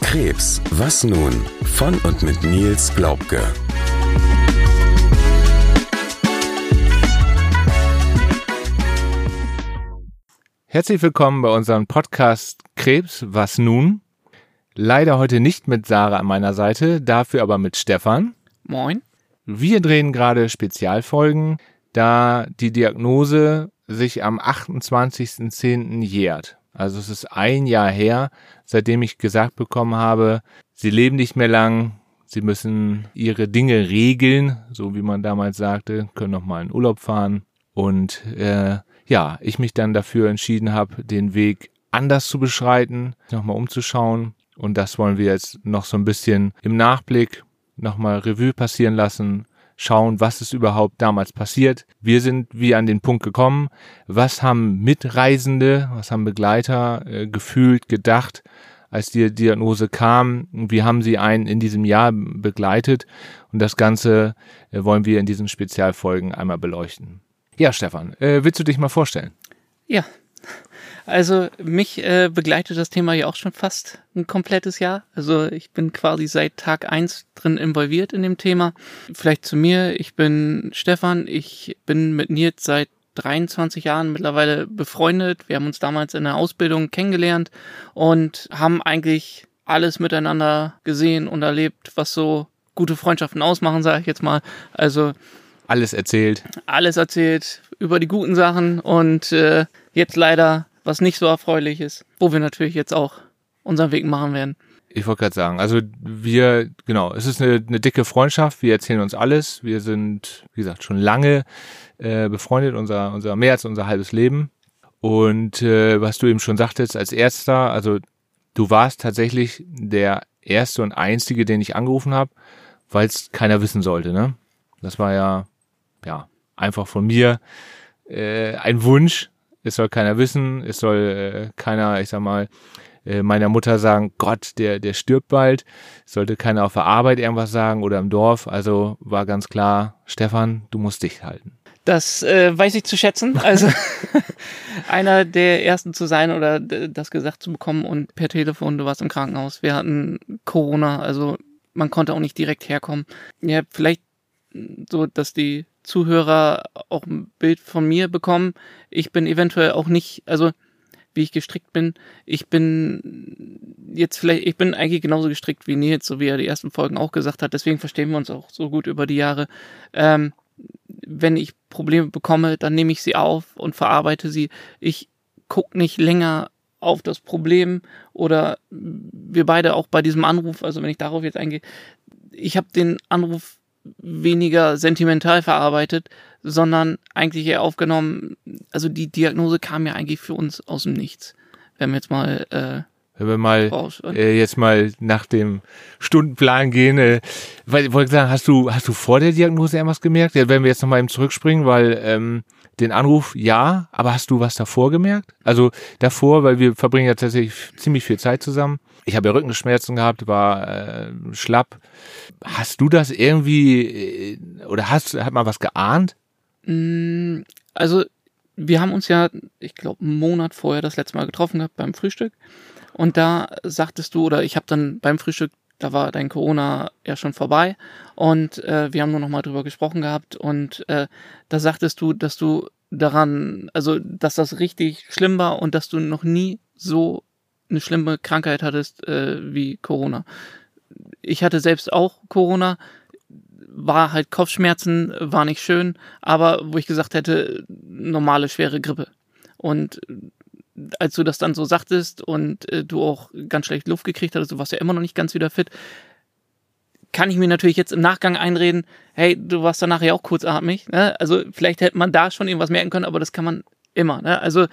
Krebs, was nun? Von und mit Nils Glaubke. Herzlich willkommen bei unserem Podcast Krebs, was nun? Leider heute nicht mit Sarah an meiner Seite, dafür aber mit Stefan. Moin. Wir drehen gerade Spezialfolgen, da die Diagnose sich am 28.10. jährt. Also es ist ein Jahr her, seitdem ich gesagt bekommen habe, sie leben nicht mehr lang, sie müssen ihre Dinge regeln, so wie man damals sagte, können noch mal in Urlaub fahren. Und äh, ja, ich mich dann dafür entschieden habe, den Weg anders zu beschreiten, nochmal umzuschauen. Und das wollen wir jetzt noch so ein bisschen im Nachblick nochmal Revue passieren lassen, schauen, was ist überhaupt damals passiert. Wir sind wie an den Punkt gekommen, was haben Mitreisende, was haben Begleiter äh, gefühlt, gedacht, als die Diagnose kam, wie haben sie einen in diesem Jahr begleitet und das Ganze äh, wollen wir in diesen Spezialfolgen einmal beleuchten. Ja, Stefan, äh, willst du dich mal vorstellen? Ja, also mich äh, begleitet das Thema ja auch schon fast ein komplettes Jahr. Also ich bin quasi seit Tag eins drin involviert in dem Thema. Vielleicht zu mir, ich bin Stefan, ich bin mit Nils seit 23 Jahren mittlerweile befreundet. Wir haben uns damals in der Ausbildung kennengelernt und haben eigentlich alles miteinander gesehen und erlebt, was so gute Freundschaften ausmachen, sage ich jetzt mal. Also alles erzählt. Alles erzählt über die guten Sachen und äh, jetzt leider was nicht so erfreulich ist, wo wir natürlich jetzt auch unseren Weg machen werden. Ich wollte gerade sagen, also wir, genau, es ist eine, eine dicke Freundschaft, wir erzählen uns alles, wir sind, wie gesagt, schon lange äh, befreundet, unser, unser mehr als unser halbes Leben. Und äh, was du eben schon sagtest, als erster, also du warst tatsächlich der erste und einzige, den ich angerufen habe, weil es keiner wissen sollte, ne? Das war ja, ja, einfach von mir äh, ein Wunsch, es soll keiner wissen, es soll äh, keiner, ich sag mal, äh, meiner Mutter sagen, Gott, der, der stirbt bald. Sollte keiner auf der Arbeit irgendwas sagen oder im Dorf. Also war ganz klar, Stefan, du musst dich halten. Das äh, weiß ich zu schätzen. Also einer der ersten zu sein oder das gesagt zu bekommen und per Telefon, du warst im Krankenhaus. Wir hatten Corona, also man konnte auch nicht direkt herkommen. Ja, vielleicht so, dass die Zuhörer auch ein Bild von mir bekommen. Ich bin eventuell auch nicht, also wie ich gestrickt bin. Ich bin jetzt vielleicht, ich bin eigentlich genauso gestrickt wie Nils, so wie er die ersten Folgen auch gesagt hat. Deswegen verstehen wir uns auch so gut über die Jahre. Ähm, wenn ich Probleme bekomme, dann nehme ich sie auf und verarbeite sie. Ich gucke nicht länger auf das Problem oder wir beide auch bei diesem Anruf, also wenn ich darauf jetzt eingehe, ich habe den Anruf weniger sentimental verarbeitet, sondern eigentlich eher aufgenommen, also die Diagnose kam ja eigentlich für uns aus dem Nichts. Wenn wir jetzt mal äh, wenn wir mal äh, jetzt mal nach dem Stundenplan gehen, äh, weil ich wollte sagen, hast du hast du vor der Diagnose irgendwas gemerkt? Ja, wenn wir jetzt nochmal eben zurückspringen, weil ähm, den Anruf ja, aber hast du was davor gemerkt? Also davor, weil wir verbringen ja tatsächlich ziemlich viel Zeit zusammen. Ich habe ja Rückenschmerzen gehabt, war äh, schlapp. Hast du das irgendwie äh, oder hast hat mal was geahnt? Mm, also wir haben uns ja, ich glaube, einen Monat vorher das letzte Mal getroffen gehabt beim Frühstück. Und da sagtest du, oder ich habe dann beim Frühstück, da war dein Corona ja schon vorbei. Und äh, wir haben nur noch mal drüber gesprochen gehabt. Und äh, da sagtest du, dass du daran, also dass das richtig schlimm war und dass du noch nie so eine schlimme Krankheit hattest äh, wie Corona. Ich hatte selbst auch Corona, war halt Kopfschmerzen, war nicht schön, aber wo ich gesagt hätte, normale schwere Grippe. Und als du das dann so sagtest und äh, du auch ganz schlecht Luft gekriegt hattest, du warst ja immer noch nicht ganz wieder fit, kann ich mir natürlich jetzt im Nachgang einreden, hey, du warst danach ja auch kurzatmig. Ne? Also vielleicht hätte man da schon irgendwas merken können, aber das kann man immer. Ne? Also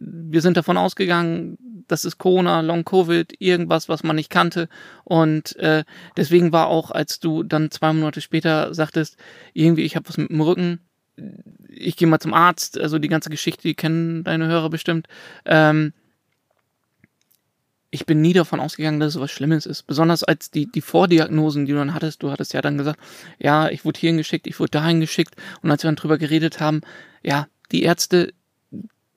wir sind davon ausgegangen, das ist Corona, Long Covid, irgendwas, was man nicht kannte. Und äh, deswegen war auch, als du dann zwei Monate später sagtest, irgendwie, ich habe was mit dem Rücken, ich gehe mal zum Arzt, also die ganze Geschichte, die kennen deine Hörer bestimmt. Ähm, ich bin nie davon ausgegangen, dass es was Schlimmes ist. Besonders als die, die Vordiagnosen, die du dann hattest, du hattest ja dann gesagt, ja, ich wurde hierhin geschickt, ich wurde dahin geschickt. Und als wir dann drüber geredet haben, ja, die Ärzte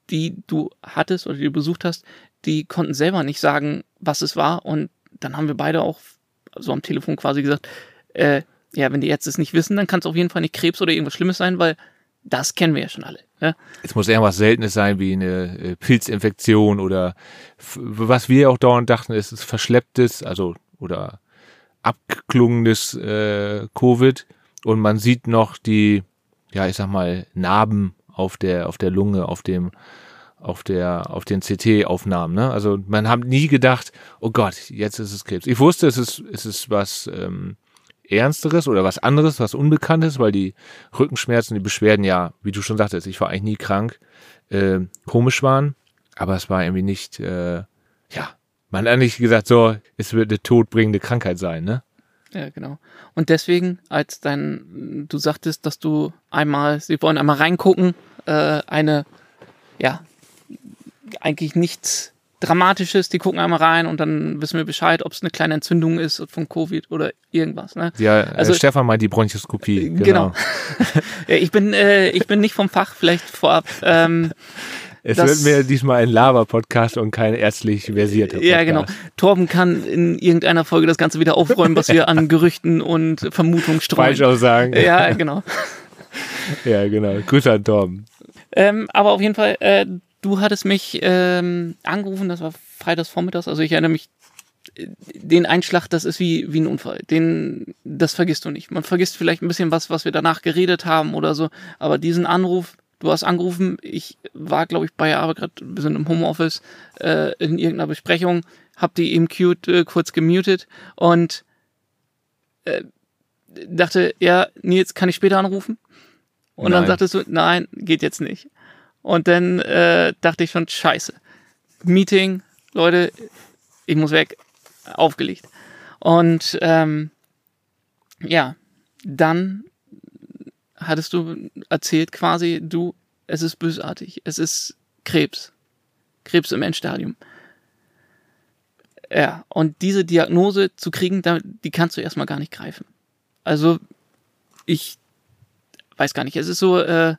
die du hattest oder die du besucht hast, die konnten selber nicht sagen, was es war. Und dann haben wir beide auch so am Telefon quasi gesagt, äh, ja, wenn die Ärzte es nicht wissen, dann kann es auf jeden Fall nicht Krebs oder irgendwas Schlimmes sein, weil das kennen wir ja schon alle. Ja? Es muss irgendwas Seltenes sein, wie eine äh, Pilzinfektion oder was wir auch dauernd dachten, ist es verschlepptes, also oder abgeklungenes äh, Covid und man sieht noch die, ja, ich sag mal, Narben auf der, auf der Lunge, auf dem, auf der, auf den CT-Aufnahmen. Ne? Also man hat nie gedacht, oh Gott, jetzt ist es Krebs. Ich wusste, es ist, es ist was ähm, Ernsteres oder was anderes, was Unbekanntes, weil die Rückenschmerzen, die Beschwerden ja, wie du schon sagtest, ich war eigentlich nie krank, äh, komisch waren, aber es war irgendwie nicht, äh, ja, man hat nicht gesagt, so, es wird eine todbringende Krankheit sein, ne? Ja, genau. Und deswegen, als dein, du sagtest, dass du einmal, sie wollen einmal reingucken, äh, eine, ja, eigentlich nichts Dramatisches, die gucken einmal rein und dann wissen wir Bescheid, ob es eine kleine Entzündung ist von Covid oder irgendwas. Ne? Ja, äh, also Stefan meint die Bronchoskopie. Äh, genau. genau. ich bin, äh, ich bin nicht vom Fach, vielleicht vorab. Ähm, es das, wird mir diesmal ein Lava-Podcast und kein ärztlich versierter Podcast. Ja, genau. Torben kann in irgendeiner Folge das Ganze wieder aufräumen, was wir an Gerüchten und Vermutungen streuen. Falsch auch sagen. Ja, genau. ja, genau. Grüße an Torben. Ähm, aber auf jeden Fall, äh, du hattest mich ähm, angerufen, das war freitags vormittags, also ich erinnere mich, den Einschlag, das ist wie, wie ein Unfall. Den, das vergisst du nicht. Man vergisst vielleicht ein bisschen was, was wir danach geredet haben oder so, aber diesen Anruf, du hast angerufen, ich war, glaube ich, bei Arbeit gerade, wir sind im Homeoffice, äh, in irgendeiner Besprechung, hab die eben cute, äh, kurz gemutet und äh, dachte, ja, Nils, kann ich später anrufen? Und nein. dann sagtest du, nein, geht jetzt nicht. Und dann äh, dachte ich schon, scheiße. Meeting, Leute, ich muss weg. Aufgelegt. Und ähm, ja, dann hattest du erzählt quasi, du, es ist bösartig, es ist Krebs. Krebs im Endstadium. Ja, und diese Diagnose zu kriegen, die kannst du erstmal gar nicht greifen. Also, ich weiß gar nicht, es ist so, äh,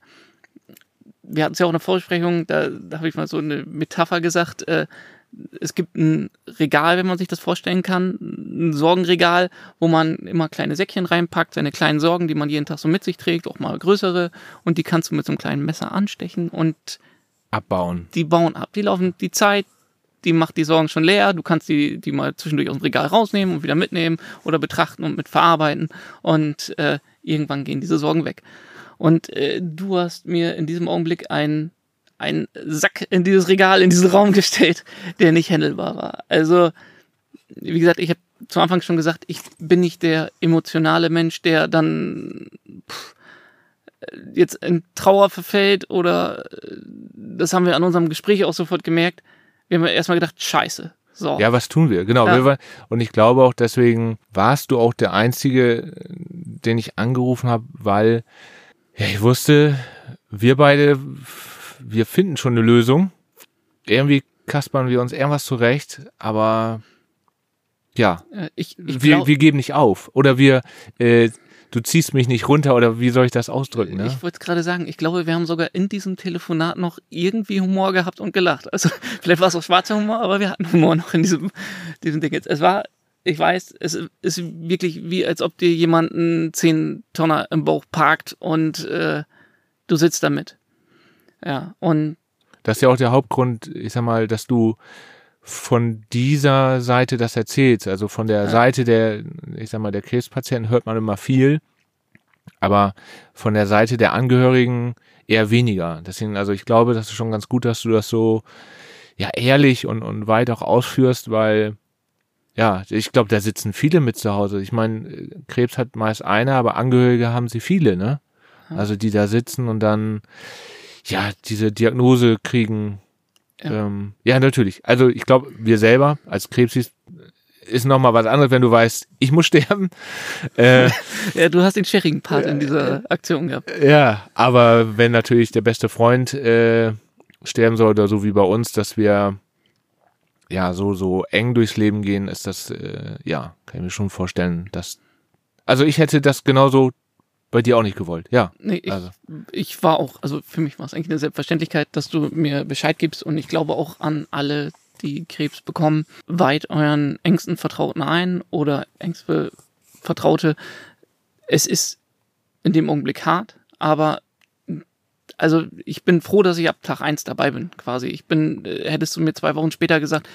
wir hatten es ja auch in der Vorsprechung, da, da habe ich mal so eine Metapher gesagt, äh, es gibt ein Regal, wenn man sich das vorstellen kann, ein Sorgenregal, wo man immer kleine Säckchen reinpackt, seine kleinen Sorgen, die man jeden Tag so mit sich trägt, auch mal größere, und die kannst du mit so einem kleinen Messer anstechen und abbauen. Die bauen ab, die laufen die Zeit, die macht die Sorgen schon leer, du kannst die, die mal zwischendurch aus dem Regal rausnehmen und wieder mitnehmen oder betrachten und mit verarbeiten und äh, irgendwann gehen diese Sorgen weg. Und äh, du hast mir in diesem Augenblick einen, einen Sack in dieses Regal, in diesen Raum gestellt, der nicht handelbar war. Also, wie gesagt, ich habe zu Anfang schon gesagt, ich bin nicht der emotionale Mensch, der dann pff, jetzt in Trauer verfällt oder äh, das haben wir an unserem Gespräch auch sofort gemerkt. Wir haben erstmal gedacht, scheiße, so. Ja, was tun wir? Genau. Ja. Wir und ich glaube auch deswegen warst du auch der Einzige, den ich angerufen habe, weil ja, ich wusste, wir beide, wir finden schon eine Lösung. Irgendwie kaspern wir uns irgendwas zurecht, aber ja, äh, ich, ich wir, wir geben nicht auf. Oder wir, äh, du ziehst mich nicht runter oder wie soll ich das ausdrücken? Ne? Ich wollte gerade sagen, ich glaube, wir haben sogar in diesem Telefonat noch irgendwie Humor gehabt und gelacht. Also vielleicht war es auch schwarzer Humor, aber wir hatten Humor noch in diesem, diesem Ding jetzt. Es war ich weiß, es ist wirklich wie, als ob dir jemand einen 10 Tonner im Bauch parkt und äh, du sitzt damit. Ja, und. Das ist ja auch der Hauptgrund, ich sag mal, dass du von dieser Seite das erzählst. Also von der ja. Seite der, ich sag mal, der Krebspatienten hört man immer viel, aber von der Seite der Angehörigen eher weniger. Deswegen, also ich glaube, das ist schon ganz gut, dass du das so ja ehrlich und, und weit auch ausführst, weil ja, ich glaube, da sitzen viele mit zu Hause. Ich meine, Krebs hat meist einer, aber Angehörige haben sie viele, ne? Also die da sitzen und dann ja diese Diagnose kriegen. Ja, ähm, ja natürlich. Also ich glaube, wir selber als Krebsis ist noch mal was anderes, wenn du weißt, ich muss sterben. Äh, ja, du hast den schwierigen Part in dieser Aktion gehabt. Ja, aber wenn natürlich der beste Freund äh, sterben soll oder so wie bei uns, dass wir ja, so, so eng durchs Leben gehen, ist das, äh, ja, kann ich mir schon vorstellen, dass, also ich hätte das genauso bei dir auch nicht gewollt. Ja. Nee, ich, Also. ich war auch, also für mich war es eigentlich eine Selbstverständlichkeit, dass du mir Bescheid gibst und ich glaube auch an alle, die Krebs bekommen, weit euren engsten Vertrauten ein oder engste Vertraute. Es ist in dem Augenblick hart, aber also ich bin froh, dass ich ab Tag eins dabei bin, quasi. Ich bin, äh, hättest du mir zwei Wochen später gesagt,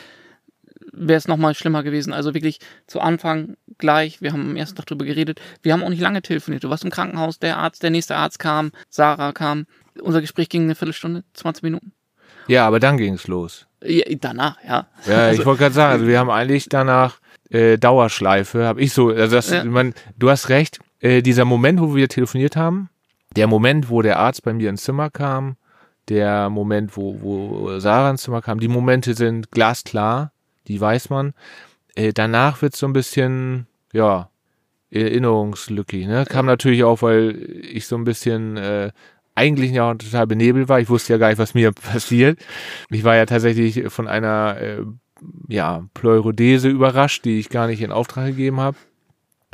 wäre es nochmal schlimmer gewesen. Also wirklich zu Anfang gleich, wir haben am ersten Tag drüber geredet, wir haben auch nicht lange telefoniert. Du warst im Krankenhaus, der Arzt, der nächste Arzt kam, Sarah kam. Unser Gespräch ging eine Viertelstunde, 20 Minuten. Ja, aber dann ging's los. Ja, danach, ja. Ja, Also- ich wollte gerade sagen, also wir haben eigentlich danach äh, Dauerschleife, habe ich so, also das, Ja. man, du hast recht, äh, dieser Moment, wo wir telefoniert haben, der Moment, wo der Arzt bei mir ins Zimmer kam, der Moment, wo, wo Sarah ins Zimmer kam, die Momente sind glasklar, die weiß man. Äh, danach wird so ein bisschen, ja, erinnerungslückig, ne? Kam natürlich auch, weil ich so ein bisschen äh, eigentlich ja total benebelt war. Ich wusste ja gar nicht, was mir passiert. Ich war ja tatsächlich von einer äh, ja, Pleurodese überrascht, die ich gar nicht in Auftrag gegeben habe.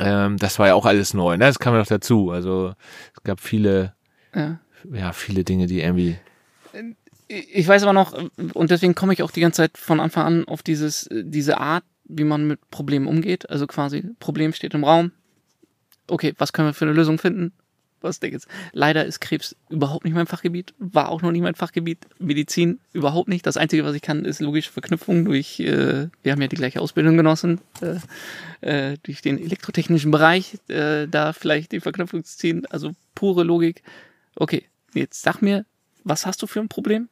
Ähm, das war ja auch alles neu, ne? Das kam ja noch dazu. Also es gab viele, ja. ja, viele Dinge, die irgendwie. Ich weiß aber noch, und deswegen komme ich auch die ganze Zeit von Anfang an auf dieses, diese Art, wie man mit Problemen umgeht. Also quasi, Problem steht im Raum. Okay, was können wir für eine Lösung finden? Was ich jetzt? Leider ist Krebs überhaupt nicht mein Fachgebiet, war auch noch nie mein Fachgebiet. Medizin überhaupt nicht. Das Einzige, was ich kann, ist logische Verknüpfung durch, äh, wir haben ja die gleiche Ausbildung genossen, äh, äh, durch den elektrotechnischen Bereich, äh, da vielleicht die Verknüpfung zu ziehen. Also pure Logik. Okay, jetzt sag mir, was hast du für ein Problem?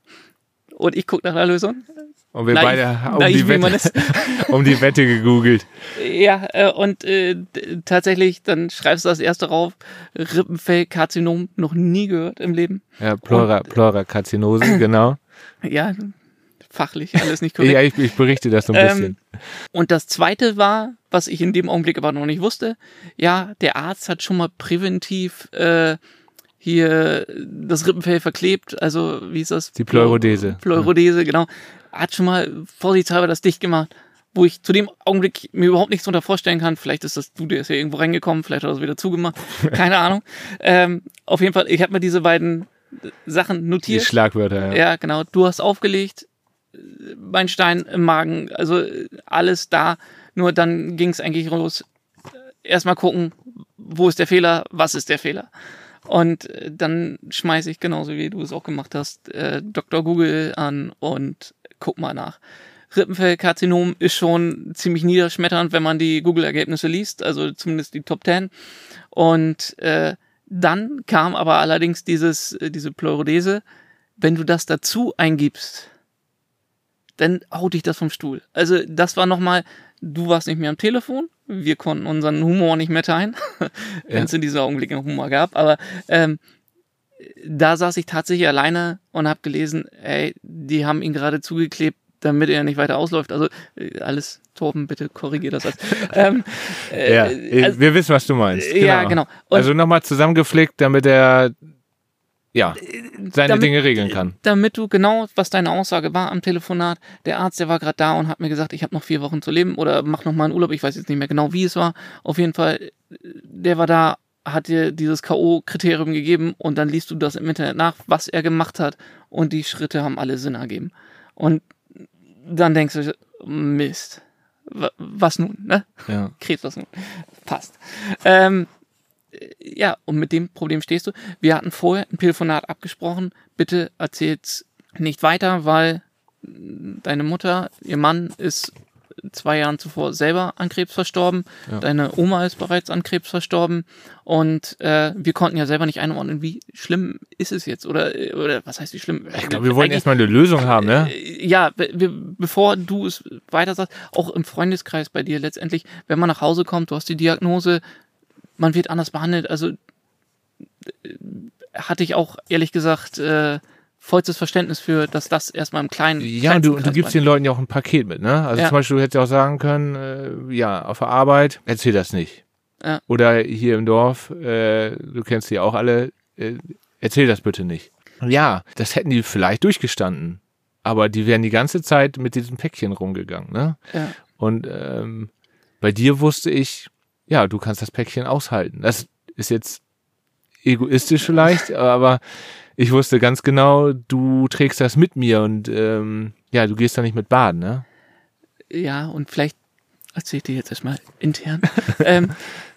Und ich gucke nach der Lösung. Und wir Naiv- beide haben um naiv, die, Wette, um die Wette gegoogelt. Ja, äh, und äh, tatsächlich, dann schreibst du das erste rauf, Rippenfellkarzinom, noch nie gehört im Leben. Ja, Pleura, Pleurakarzinose, genau. Ja, fachlich alles nicht korrekt. Ja, ich, ich berichte das so ein Ähm, bisschen. Und das zweite war, was ich in dem Augenblick aber noch nicht wusste, ja, der Arzt hat schon mal präventiv äh, hier das Rippenfell verklebt, also wie ist das? Die Pleurodese. Pleurodese, genau. Hat schon mal vorsichtshalber das dicht gemacht, wo ich zu dem Augenblick mir überhaupt nichts darunter vorstellen kann. Vielleicht ist das du, der ist ja irgendwo reingekommen, vielleicht hat er es wieder zugemacht, keine Ahnung. Ähm, auf jeden Fall, ich habe mir diese beiden Sachen Die notiert. Schlagwörter, ja. Ja, genau. Du hast aufgelegt, mein Stein im Magen, also alles da. Nur dann ging es eigentlich los. Erstmal gucken, wo ist der Fehler, was ist der Fehler. Und äh, dann schmeiße ich genauso wie du es auch gemacht hast, äh, Dr. Google an und guck mal nach. Rippenfellkarzinom ist schon ziemlich niederschmetternd, wenn man die Google-Ergebnisse liest, also zumindest die Top 10. Und äh, dann kam aber allerdings dieses, äh, diese Pleurodese. Wenn du das dazu eingibst, dann haut dich das vom Stuhl. Also das war nochmal, du warst nicht mehr am Telefon, wir konnten unseren Humor nicht mehr teilen, wenn es in diesem Augenblick noch Humor gab, aber ähm, da saß ich tatsächlich alleine und habe gelesen, ey, die haben ihn gerade zugeklebt, damit er nicht weiter ausläuft. Also äh, alles, Torben, bitte korrigier das. ähm, äh, Ja, also, wir wissen, was du meinst. ja, genau. Und also nochmal zusammengeflickt, damit er ja seine damit- Dinge regeln kann. damit du genau, was deine Aussage war am Telefonat, der Arzt, der war gerade da und hat mir gesagt, ich habe noch vier Wochen zu leben oder mach noch mal einen Urlaub, ich weiß jetzt nicht mehr genau, wie es war. Auf jeden Fall, äh, der war da, hat dir dieses K.O.-Kriterium gegeben und dann liest du das im Internet nach, was er gemacht hat und die Schritte haben alle Sinn ergeben. Und dann denkst du, Mist, wa- was nun, ne? Ja. Krebs, was nun? Passt. Ähm, ja, und mit dem Problem stehst du. Wir hatten vorher ein Telefonat abgesprochen. Bitte erzähl's nicht weiter, weil deine Mutter, ihr Mann ist zwei Jahren zuvor selber an Krebs verstorben. Ja. Deine Oma ist bereits an Krebs verstorben. Und äh, wir konnten ja selber nicht einordnen, wie schlimm ist es jetzt? Oder, oder was heißt wie schlimm? Ich glaube, wir wollten erstmal eine Lösung haben, ne? Äh, Ja, be- bevor du es weiter sagst, auch im Freundeskreis bei dir letztendlich, wenn man nach Hause kommt, du hast die Diagnose, man wird anders behandelt. Also äh, hatte ich auch ehrlich gesagt äh, vollstes Verständnis für, dass das erstmal im kleinen Ja, und du, und du gibst den Leuten ja auch ein Paket mit, ne? Also Ja. zum Beispiel, du hättest ja auch sagen können, äh, ja, auf der Arbeit, erzähl das nicht. Ja. Oder hier im Dorf, äh, du kennst die auch alle, äh, erzähl das bitte nicht. Ja, das hätten die vielleicht durchgestanden. Aber die wären die ganze Zeit mit diesem Päckchen rumgegangen, ne? Ja. Und ähm, bei dir wusste ich, ja, du kannst das Päckchen aushalten. Das ist jetzt egoistisch vielleicht, aber ich wusste ganz genau, du trägst das mit mir und ähm, ja, du gehst da nicht mit baden, ne? Ja, und vielleicht erzähle ich dir jetzt erstmal intern. ähm,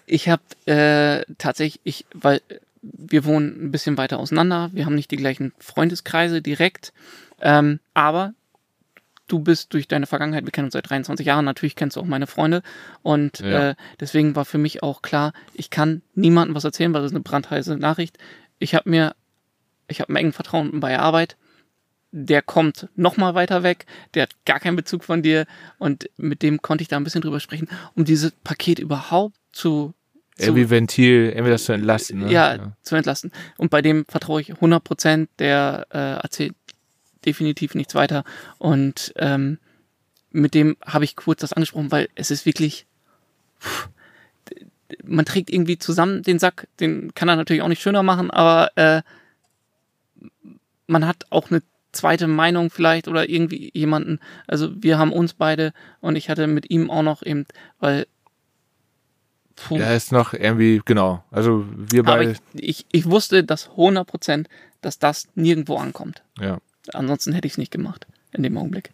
ich habe äh, tatsächlich, ich, weil wir wohnen ein bisschen weiter auseinander, wir haben nicht die gleichen Freundeskreise direkt, ähm, aber du bist durch deine Vergangenheit, wir kennen uns seit 23 Jahren, natürlich kennst du auch meine Freunde und Ja. äh, deswegen war für mich auch klar, ich kann niemandem was erzählen, weil das ist eine brandheiße Nachricht. Ich habe mir, ich habe einen engen Vertrauen bei der Arbeit, der kommt noch mal weiter weg, der hat gar keinen Bezug von dir und mit dem konnte ich da ein bisschen drüber sprechen, um dieses Paket überhaupt zu, Irgendwie Ventil, irgendwie das zu entlasten. Ne? ja, zu entlasten. Und bei dem vertraue ich 100 Prozent, der äh, erzählt definitiv nichts weiter. Und ähm, mit dem habe ich kurz das angesprochen, weil es ist wirklich, pff, man trägt irgendwie zusammen den Sack, den kann er natürlich auch nicht schöner machen, aber äh, man hat auch eine zweite Meinung vielleicht oder irgendwie jemanden. Also wir haben uns beide und ich hatte mit ihm auch noch eben, weil puh, Ja, ist noch irgendwie, genau. Also wir beide, ich, ich, ich wusste das 100 Prozent, dass das nirgendwo ankommt. ja. Ansonsten hätte ich es nicht gemacht in dem Augenblick.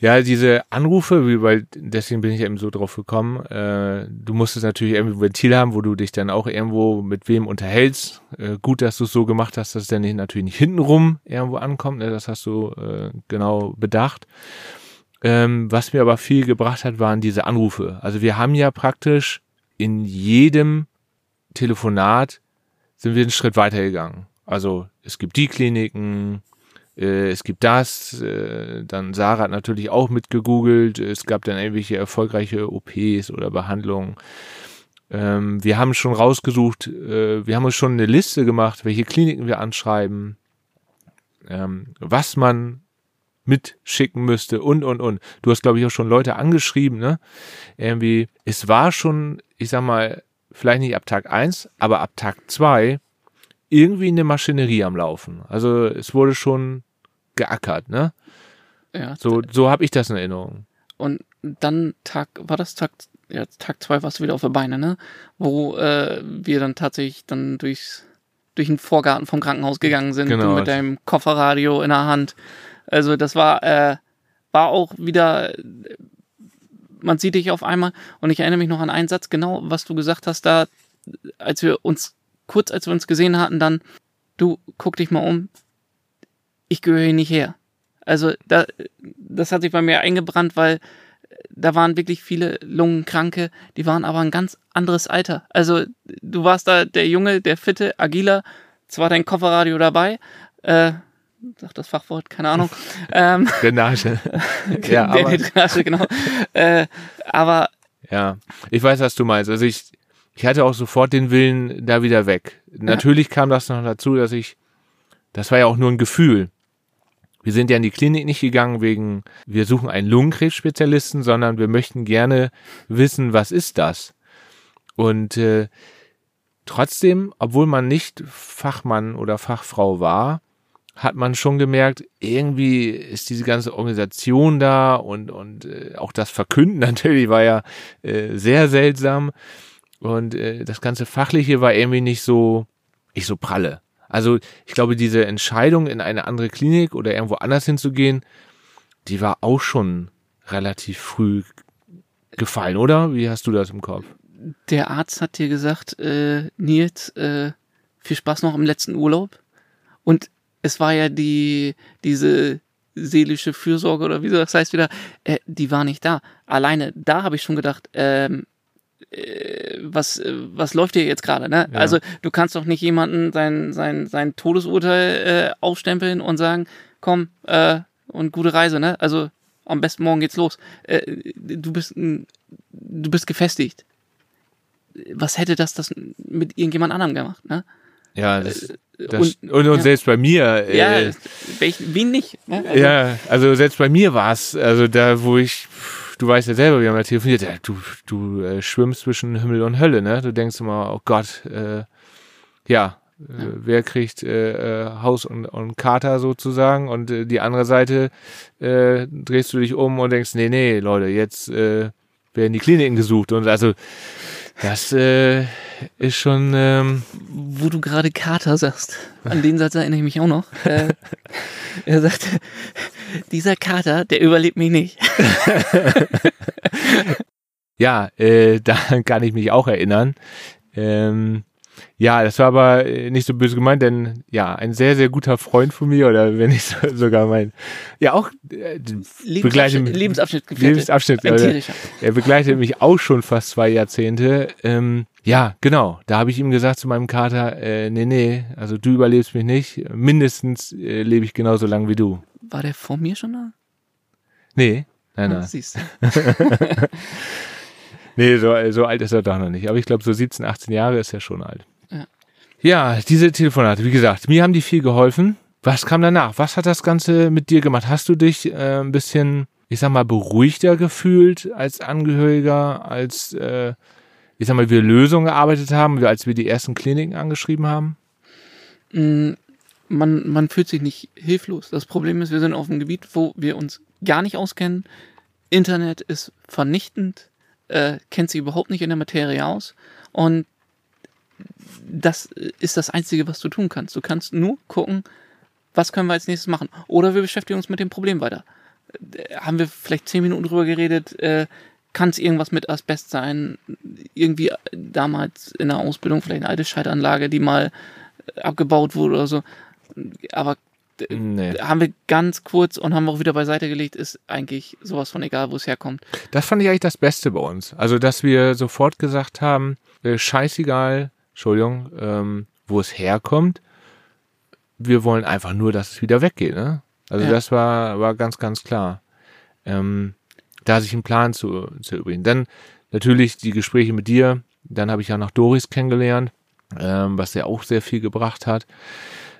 Ja, diese Anrufe, wie- weil deswegen bin ich eben so drauf gekommen. Äh, du musstest natürlich irgendwie ein Ventil haben, wo du dich dann auch irgendwo mit wem unterhältst. Äh, gut, dass du es so gemacht hast, dass es dann nicht, natürlich nicht hintenrum irgendwo ankommt. Ne? Das hast du äh, genau bedacht. Ähm, was mir aber viel gebracht hat, waren diese Anrufe. Also wir haben ja praktisch in jedem Telefonat sind wir einen Schritt weitergegangen. Also es gibt die Kliniken, äh, es gibt das, äh, dann Sarah hat natürlich auch mitgegoogelt, es gab dann irgendwelche erfolgreiche OPs oder Behandlungen. Ähm, wir haben schon rausgesucht, äh, wir haben uns schon eine Liste gemacht, welche Kliniken wir anschreiben, ähm, was man mitschicken müsste und, und, und. Du hast, glaube ich, auch schon Leute angeschrieben, ne? Irgendwie, es war schon, ich sag mal, vielleicht nicht ab Tag eins, aber ab Tag zwei irgendwie eine Maschinerie am Laufen. Also es wurde schon geackert, ne? Ja. So, so habe ich das in Erinnerung. Und dann Tag, war das Tag, ja, Tag zwei warst du wieder auf der Beine, ne? Wo äh, wir dann tatsächlich dann durchs, durch den Vorgarten vom Krankenhaus gegangen sind, Genau. mit deinem Kofferradio in der Hand. Also das war, äh, war auch wieder, man sieht dich auf einmal und ich erinnere mich noch an einen Satz, genau, was du gesagt hast, da, als wir uns, kurz als wir uns gesehen hatten, dann, du guck dich mal um, ich gehöre hier nicht her. Also da, das hat sich bei mir eingebrannt, weil da waren wirklich viele Lungenkranke, die waren aber ein ganz anderes Alter. Also du warst da der Junge, der fitte, agile, zwar dein Kofferradio dabei, äh, sagt das Fachwort, keine Ahnung, ähm, Drainage. ja, der aber, Drainage, genau, äh, aber ja, ich weiß, was du meinst. Also ich, ich hatte auch sofort den Willen da wieder weg. Natürlich kam das noch dazu, dass ich, das war ja auch nur ein Gefühl. Wir sind ja in die Klinik nicht gegangen wegen, wir suchen einen Lungenkrebsspezialisten, sondern wir möchten gerne wissen, was ist das? Und äh, trotzdem, obwohl man nicht Fachmann oder Fachfrau war, hat man schon gemerkt, irgendwie ist diese ganze Organisation da und, und äh, auch das Verkünden natürlich war ja äh, sehr seltsam. Und äh, das ganze Fachliche war irgendwie nicht so, nicht so pralle. Also ich glaube, diese Entscheidung, in eine andere Klinik oder irgendwo anders hinzugehen, die war auch schon relativ früh gefallen, oder? Wie hast du das im Kopf? der Arzt hat dir gesagt, äh, Nils, äh, viel Spaß noch im letzten Urlaub. Und es war ja die, diese seelische Fürsorge oder wie das heißt wieder, äh, die war nicht da. Alleine da habe ich schon gedacht, ähm, äh, was, äh, was läuft hier jetzt gerade? Ne? Ja. Also du kannst doch nicht jemanden sein, sein, sein Todesurteil äh, aufstempeln und sagen, komm, äh, und gute Reise, ne? Also am besten morgen geht's los. Äh, du bist du bist gefestigt. Was hätte das, das mit irgendjemand anderem gemacht, ne? Ja, das, das Äh, und- und, und, ja. selbst bei mir, Ja, äh, welch, wen nicht? Ne? Also, ja, also selbst bei mir war es, also da, wo ich, du weißt ja selber, wir haben ja telefoniert, ja, du, du äh, schwimmst zwischen Himmel und Hölle, ne? Du denkst immer, oh Gott, äh, ja, äh, wer kriegt äh, äh, Haus und, und Kater sozusagen und äh, die andere Seite äh, drehst du dich um und denkst, nee, nee, Leute, jetzt äh, werden die Kliniken gesucht und also Das äh, ist schon. Ähm, Wo du gerade Kater sagst, an den Satz erinnere ich mich auch noch. Äh, er sagte, dieser Kater, der überlebt mich nicht. ja, äh, daran kann ich mich auch erinnern. Ähm, ja, das war aber äh, nicht so böse gemeint, denn ja, ein sehr, sehr guter Freund von mir oder wenn ich so, sogar mein, ja auch äh, begleitet Lebensabschnitt, Lebensabschnitt, Lebensabschnitt Ein oder, tierischer. er begleitet mich auch schon fast zwei Jahrzehnte. Ähm, ja, genau. Da habe ich ihm gesagt zu meinem Kater, äh, nee, nee, also du überlebst mich nicht. Mindestens äh, lebe ich genauso lang wie du. War der vor mir schon da? Nee, nein, Ah, nein. Siehst du. Nee, so, so alt ist er doch noch nicht. Aber ich glaube, so 17, 18 Jahre ist er schon alt. Ja. Ja, diese Telefonate, wie gesagt, mir haben die viel geholfen. Was kam danach? Was hat das Ganze mit dir gemacht? Hast du dich äh, ein bisschen, ich sag mal, beruhigter gefühlt als Angehöriger, als, äh, ich sag mal, wir Lösungen gearbeitet haben, als wir die ersten Kliniken angeschrieben haben? Man, man fühlt sich nicht hilflos. Das Problem ist, wir sind auf einem Gebiet, wo wir uns gar nicht auskennen. Internet ist vernichtend, äh, kennt sich überhaupt nicht in der Materie aus. Und das ist das Einzige, was du tun kannst. Du kannst nur gucken, was können wir als nächstes machen. Oder wir beschäftigen uns mit dem Problem weiter. Äh, Haben wir vielleicht zehn Minuten drüber geredet, äh, kann es irgendwas mit Asbest sein? Irgendwie damals in der Ausbildung vielleicht eine alte Scheitanlage, die mal äh, abgebaut wurde oder so. Aber Nee. haben wir ganz kurz und haben auch wieder beiseite gelegt, ist eigentlich sowas von egal, wo es herkommt. Das fand ich eigentlich das Beste bei uns. Also, dass wir sofort gesagt haben, äh, scheißegal, Entschuldigung, ähm, wo es herkommt. Wir wollen einfach nur, dass es wieder weggeht. Ne? Also Ja. das war, war ganz, ganz klar. Ähm, da sich einen Plan zu, zu übrigen. Dann natürlich die Gespräche mit dir. Dann habe ich ja noch Doris kennengelernt, ähm, was ja auch sehr viel gebracht hat.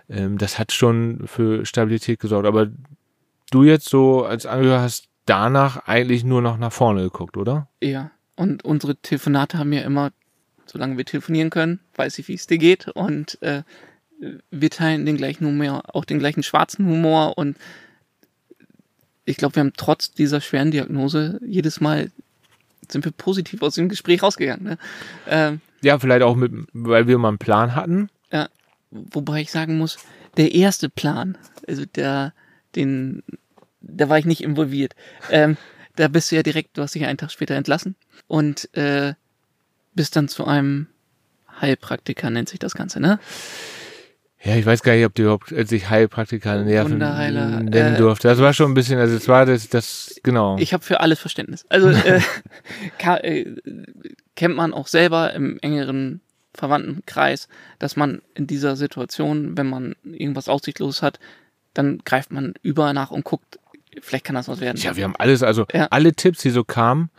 Ähm, das hat schon für Stabilität gesorgt. Aber du jetzt so als Angehöriger hast danach eigentlich nur noch nach vorne geguckt, oder? Ja. Und unsere Telefonate haben ja immer, solange wir telefonieren können, weiß ich, wie es dir geht. Und äh, wir teilen den gleichen Humor, auch den gleichen schwarzen Humor. Und ich glaube, wir haben trotz dieser schweren Diagnose jedes Mal sind wir positiv aus dem Gespräch rausgegangen. Ne? Ähm, Ja, vielleicht auch mit, weil wir mal einen Plan hatten. Wobei ich sagen muss, der erste Plan, also der, den, da war ich nicht involviert. Ähm, da bist du ja direkt, du hast dich ja einen Tag später entlassen und äh, bist dann zu einem Heilpraktiker, nennt sich das Ganze, ne? Ja, ich weiß gar nicht, ob du überhaupt äh, sich Heilpraktiker nerven Wunderheiler, nennen äh, durfte. Das war schon ein bisschen, also es war das, das genau. Ich habe für alles Verständnis. Also äh, ka- äh, kennt man auch selber im engeren Verwandtenkreis, dass man in dieser Situation, wenn man irgendwas aussichtlos hat, dann greift man überall nach und guckt, vielleicht kann das was werden. ja, wir haben alles, also Ja. alle Tipps, die so kamen,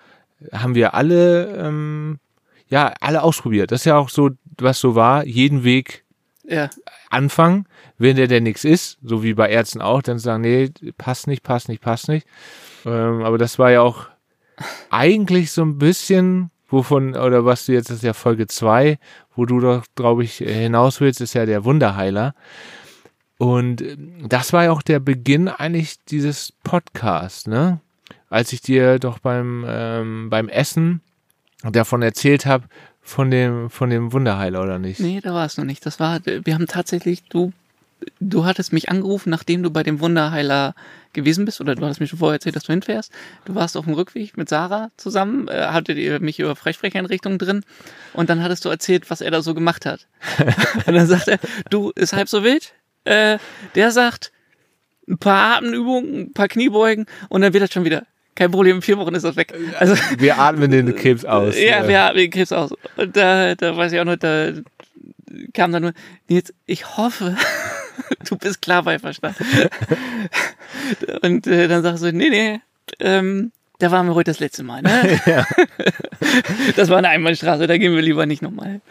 haben wir alle, ähm, ja, alle ausprobiert. Das ist ja auch so, was so war, jeden Weg ja, anfangen, wenn der denn nichts ist, so wie bei Ärzten auch, dann sagen, nee, passt nicht, passt nicht, passt nicht. Ähm, aber das war ja auch eigentlich so ein bisschen, wovon, oder was du jetzt, das ist ja Folge zwei, wo du doch, glaube ich, äh, hinaus willst, ist ja der Wunderheiler. Und ähm, das war ja auch der Beginn eigentlich dieses Podcasts, ne? Als ich dir doch beim, ähm, beim Essen davon erzählt habe, von dem, von dem Wunderheiler, oder nicht? nee, da war es noch nicht. Das war, wir haben tatsächlich, du, du hattest mich angerufen, nachdem du bei dem Wunderheiler gewesen bist, oder du hattest mir schon vorher erzählt, dass du hinfährst. Du warst auf dem Rückweg mit Sarah zusammen, äh, hattet ihr mich über Freisprecheinrichtungen drin und dann hattest du erzählt, was er da so gemacht hat. und dann sagt er, du, ist halb so wild. Äh, der sagt, ein paar Atemübungen, ein paar Kniebeugen und dann wird das schon wieder. Kein Problem, in vier Wochen ist das weg. Also, Wir atmen den Krebs aus. ja, Äh, wir haben den Krebs aus. Und da, da weiß ich auch noch, da kam dann nur, Nils, ich hoffe, du bist klar bei Verstand. Und äh, dann sagst du, nee, nee, ähm, da waren wir heute das letzte Mal. Ne? Das war eine Einbahnstraße, da gehen wir lieber nicht nochmal.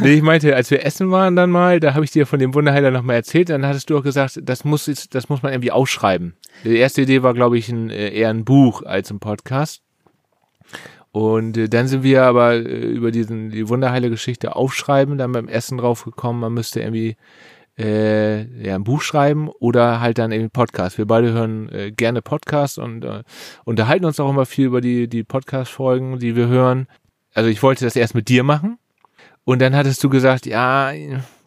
Nee, ich meinte, als wir essen waren dann mal, da habe ich dir von dem Wunderheiler nochmal erzählt, dann hattest du auch gesagt, das muss, jetzt- das muss man irgendwie ausschreiben. Die erste Idee war, glaube ich, ein, äh, eher ein Buch als ein Podcast. Und äh, dann sind wir aber äh, über diesen, die Wunderheile-Geschichte aufschreiben, dann beim Essen drauf gekommen, man müsste irgendwie äh, ja, ein Buch schreiben oder halt dann irgendwie Podcast. Wir beide hören äh, gerne Podcasts und äh, unterhalten uns auch immer viel über die, die Podcast-Folgen, die wir hören. also ich wollte das erst mit dir machen. Und dann hattest du gesagt, ja,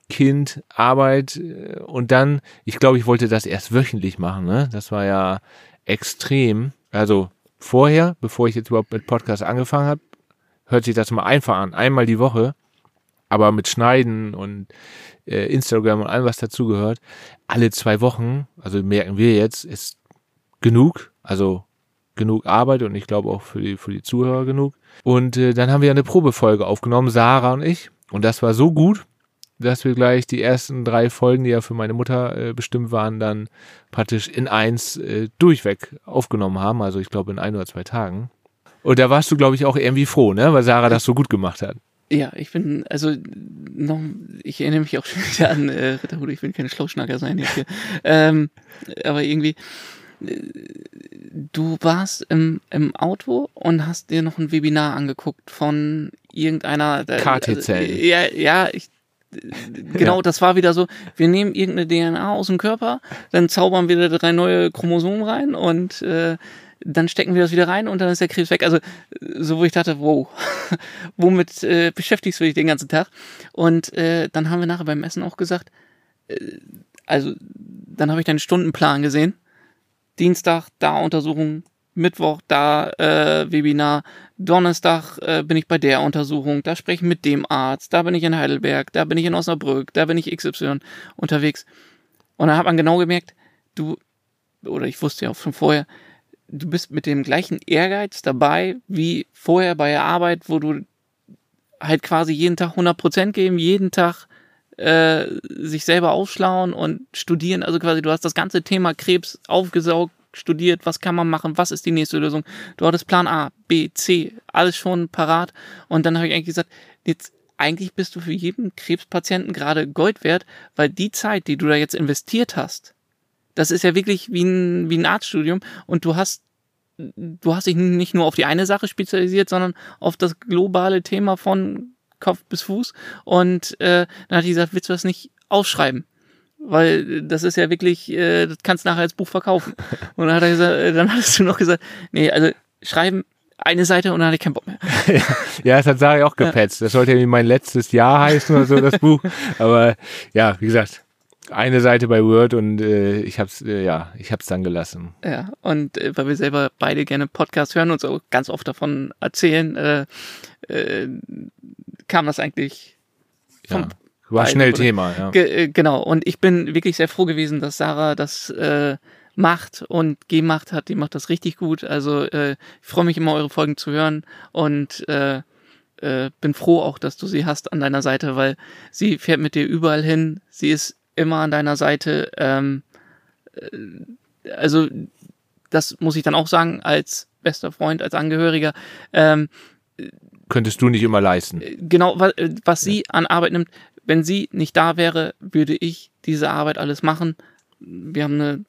Kind, Arbeit äh, und dann, ich glaube, ich wollte das erst wöchentlich machen, ne? Das war ja extrem. Also vorher, bevor ich jetzt überhaupt mit Podcast angefangen habe, hört sich das mal einfach an, einmal die Woche, aber mit Schneiden und äh, Instagram und allem, was dazugehört, alle zwei Wochen, also merken wir jetzt, ist genug, also genug Arbeit und ich glaube auch für die, für die Zuhörer genug. Und äh, dann haben wir eine Probefolge aufgenommen, Sarah und ich, und das war so gut, dass wir gleich die ersten drei Folgen, die ja für meine Mutter äh, bestimmt waren, dann praktisch in eins äh, durchweg aufgenommen haben. Also ich glaube in ein oder zwei Tagen. Und da warst du, glaube ich, auch irgendwie froh, ne? Weil Sarah das so gut gemacht hat. Ja, ich bin, also noch, ich erinnere mich auch schon wieder an äh, Ritterhude, ich will keine Schlauschnacker sein jetzt hier. ähm, aber irgendwie, äh, du warst im, im Auto und hast dir noch ein Webinar angeguckt von irgendeiner äh, KTZ. Also, ja, ja, ich genau, das war wieder so, wir nehmen irgendeine DNA aus dem Körper, dann zaubern wir da drei neue Chromosomen rein und äh, dann stecken wir das wieder rein und dann ist der Krebs weg. Also so, wo ich dachte, wow, womit äh, beschäftigst du dich den ganzen Tag? Und äh, dann haben wir nachher beim Essen auch gesagt, äh, also dann habe ich deinen Stundenplan gesehen. Dienstag da Untersuchung, Mittwoch da äh, Webinar, Donnerstag äh, bin ich bei der Untersuchung, da spreche ich mit dem Arzt, da bin ich in Heidelberg, da bin ich in Osnabrück, da bin ich XY unterwegs. Und dann hat man genau gemerkt, du, oder ich wusste ja auch schon vorher, du bist mit dem gleichen Ehrgeiz dabei wie vorher bei der Arbeit, wo du halt quasi jeden Tag 100% geben, jeden Tag äh, sich selber aufschlauen und studieren. Also quasi, du hast das ganze Thema Krebs aufgesaugt, studiert, was kann man machen, was ist die nächste Lösung. Du hattest Plan A, B, C, alles schon parat. Und dann habe ich eigentlich gesagt, jetzt eigentlich bist du für jeden Krebspatienten gerade Gold wert, weil die Zeit, die du da jetzt investiert hast, das ist ja wirklich wie ein, wie ein Arztstudium und du hast du hast dich nicht nur auf die eine Sache spezialisiert, sondern auf das globale Thema von Kopf bis Fuß. Und äh, dann hat die gesagt, willst du das nicht aufschreiben? weil das ist ja wirklich, äh, das kannst du nachher als Buch verkaufen. Und dann hat er gesagt, äh, dann hattest du noch gesagt, nee, also schreiben eine Seite und dann hatte ich keinen Bock mehr. ja, das hat Sarah auch gepetzt. Das sollte ja mein letztes Jahr heißen oder so, das Buch. Aber ja, wie gesagt, eine Seite bei Word und äh, ich hab's, äh, ja, ich hab's dann gelassen. Ja, und äh, weil wir selber beide gerne Podcasts hören und so ganz oft davon erzählen, äh, äh, kam das eigentlich vom, ja. War schnell oder, Thema, ja. Ge äh, genau. Und ich bin wirklich sehr froh gewesen, dass Sarah das äh, macht und gemacht hat. Die macht das richtig gut. Also äh, ich freue mich immer, eure Folgen zu hören und äh, äh, bin froh auch, dass du sie hast an deiner Seite, weil sie fährt mit dir überall hin. Sie ist immer an deiner Seite. Ähm, äh, also das muss ich dann auch sagen als bester Freund, als Angehöriger. Ähm, Könntest du nicht immer leisten. Genau, was, was sie an Arbeit nimmt, wenn sie nicht da wäre, würde ich diese Arbeit alles machen. Wir haben eine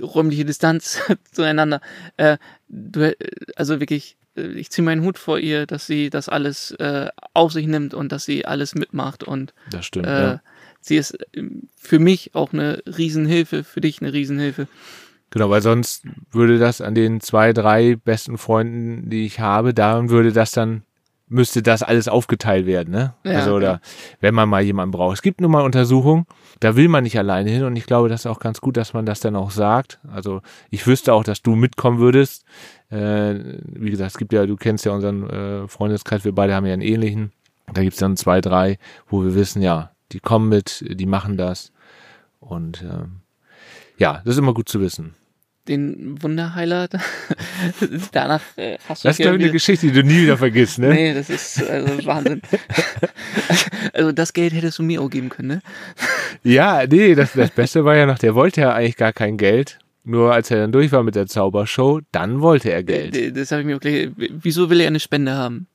räumliche Distanz zueinander. Äh, du, also wirklich, äh, ich ziehe meinen Hut vor ihr, dass sie das alles äh, auf sich nimmt und dass sie alles mitmacht und das stimmt, äh, ja. Sie ist ähm, für mich auch eine Riesenhilfe, für dich eine Riesenhilfe. Genau, weil sonst würde das an den zwei, drei besten Freunden, die ich habe, daran würde das dann müsste das alles aufgeteilt werden, ne? Ja, also oder ja. wenn man mal jemanden braucht. Es gibt nun mal Untersuchungen, da will man nicht alleine hin und ich glaube, das ist auch ganz gut, dass man das dann auch sagt. Also ich wüsste auch, dass du mitkommen würdest. Äh, wie gesagt, es gibt ja, du kennst ja unseren äh, Freundeskreis, wir beide haben ja einen ähnlichen. Da gibt's dann zwei, drei, wo wir wissen, ja, die kommen mit, die machen das. Und ähm, ja, das ist immer gut zu wissen den Wunderheiler. Danach äh, hast du Das ist doch eine Geschichte, die du nie wieder vergisst, ne? Nee, das ist also Wahnsinn. also das Geld hättest du mir auch geben können, ne? ja, nee, das, das Beste war ja noch, der wollte ja eigentlich gar kein Geld. Nur als er dann durch war mit der Zaubershow, dann wollte er Geld. Das, das habe ich mir auch gleich, Wieso will er eine Spende haben?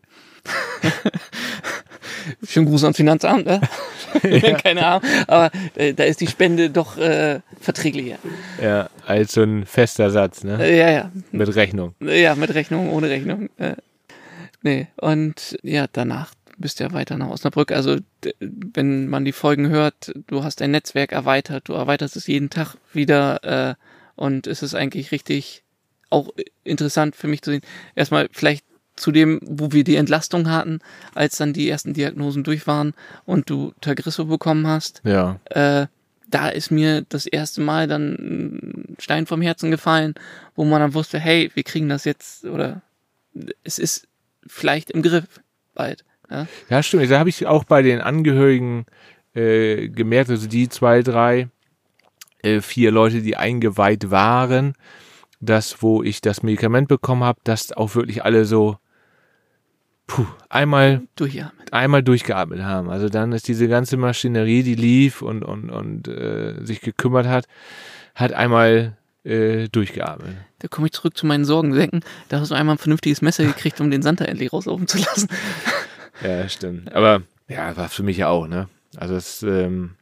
Schönen Gruß ans Finanzamt, ne? ja. keine Ahnung. Aber äh, da ist die Spende doch äh, verträglicher. Ja, als so ein fester Satz, ne? Äh, ja, ja. Mit Rechnung. Ja, mit Rechnung, ohne Rechnung. Äh, nee, und ja, danach bist du ja weiter nach Osnabrück. Also, wenn man die Folgen hört, du hast dein Netzwerk erweitert, du erweiterst es jeden Tag wieder äh, und es ist eigentlich richtig auch interessant für mich zu sehen. Erstmal vielleicht zu dem, wo wir die Entlastung hatten, als dann die ersten Diagnosen durch waren und du Tagrisso bekommen hast. Ja. Äh, da ist mir das erste Mal dann ein Stein vom Herzen gefallen, wo man dann wusste, hey, wir kriegen das jetzt oder es ist vielleicht im Griff bald. Ja, Ja, stimmt. Da habe ich auch bei den Angehörigen äh, gemerkt, also die zwei, drei, äh, vier Leute, die eingeweiht waren, dass wo ich das Medikament bekommen habe, dass auch wirklich alle so puh, einmal durchatmen. einmal durchgeatmet haben. Also dann ist diese ganze Maschinerie, die lief und und und äh, sich gekümmert hat, hat einmal äh, durchgeatmet. Da komme ich zurück zu meinen Sorgensäcken. Da hast du einmal ein vernünftiges Messer gekriegt, um den Santa endlich rauslaufen zu lassen. Ja, stimmt. Aber ja, war für mich ja auch, ne? Also es, ähm,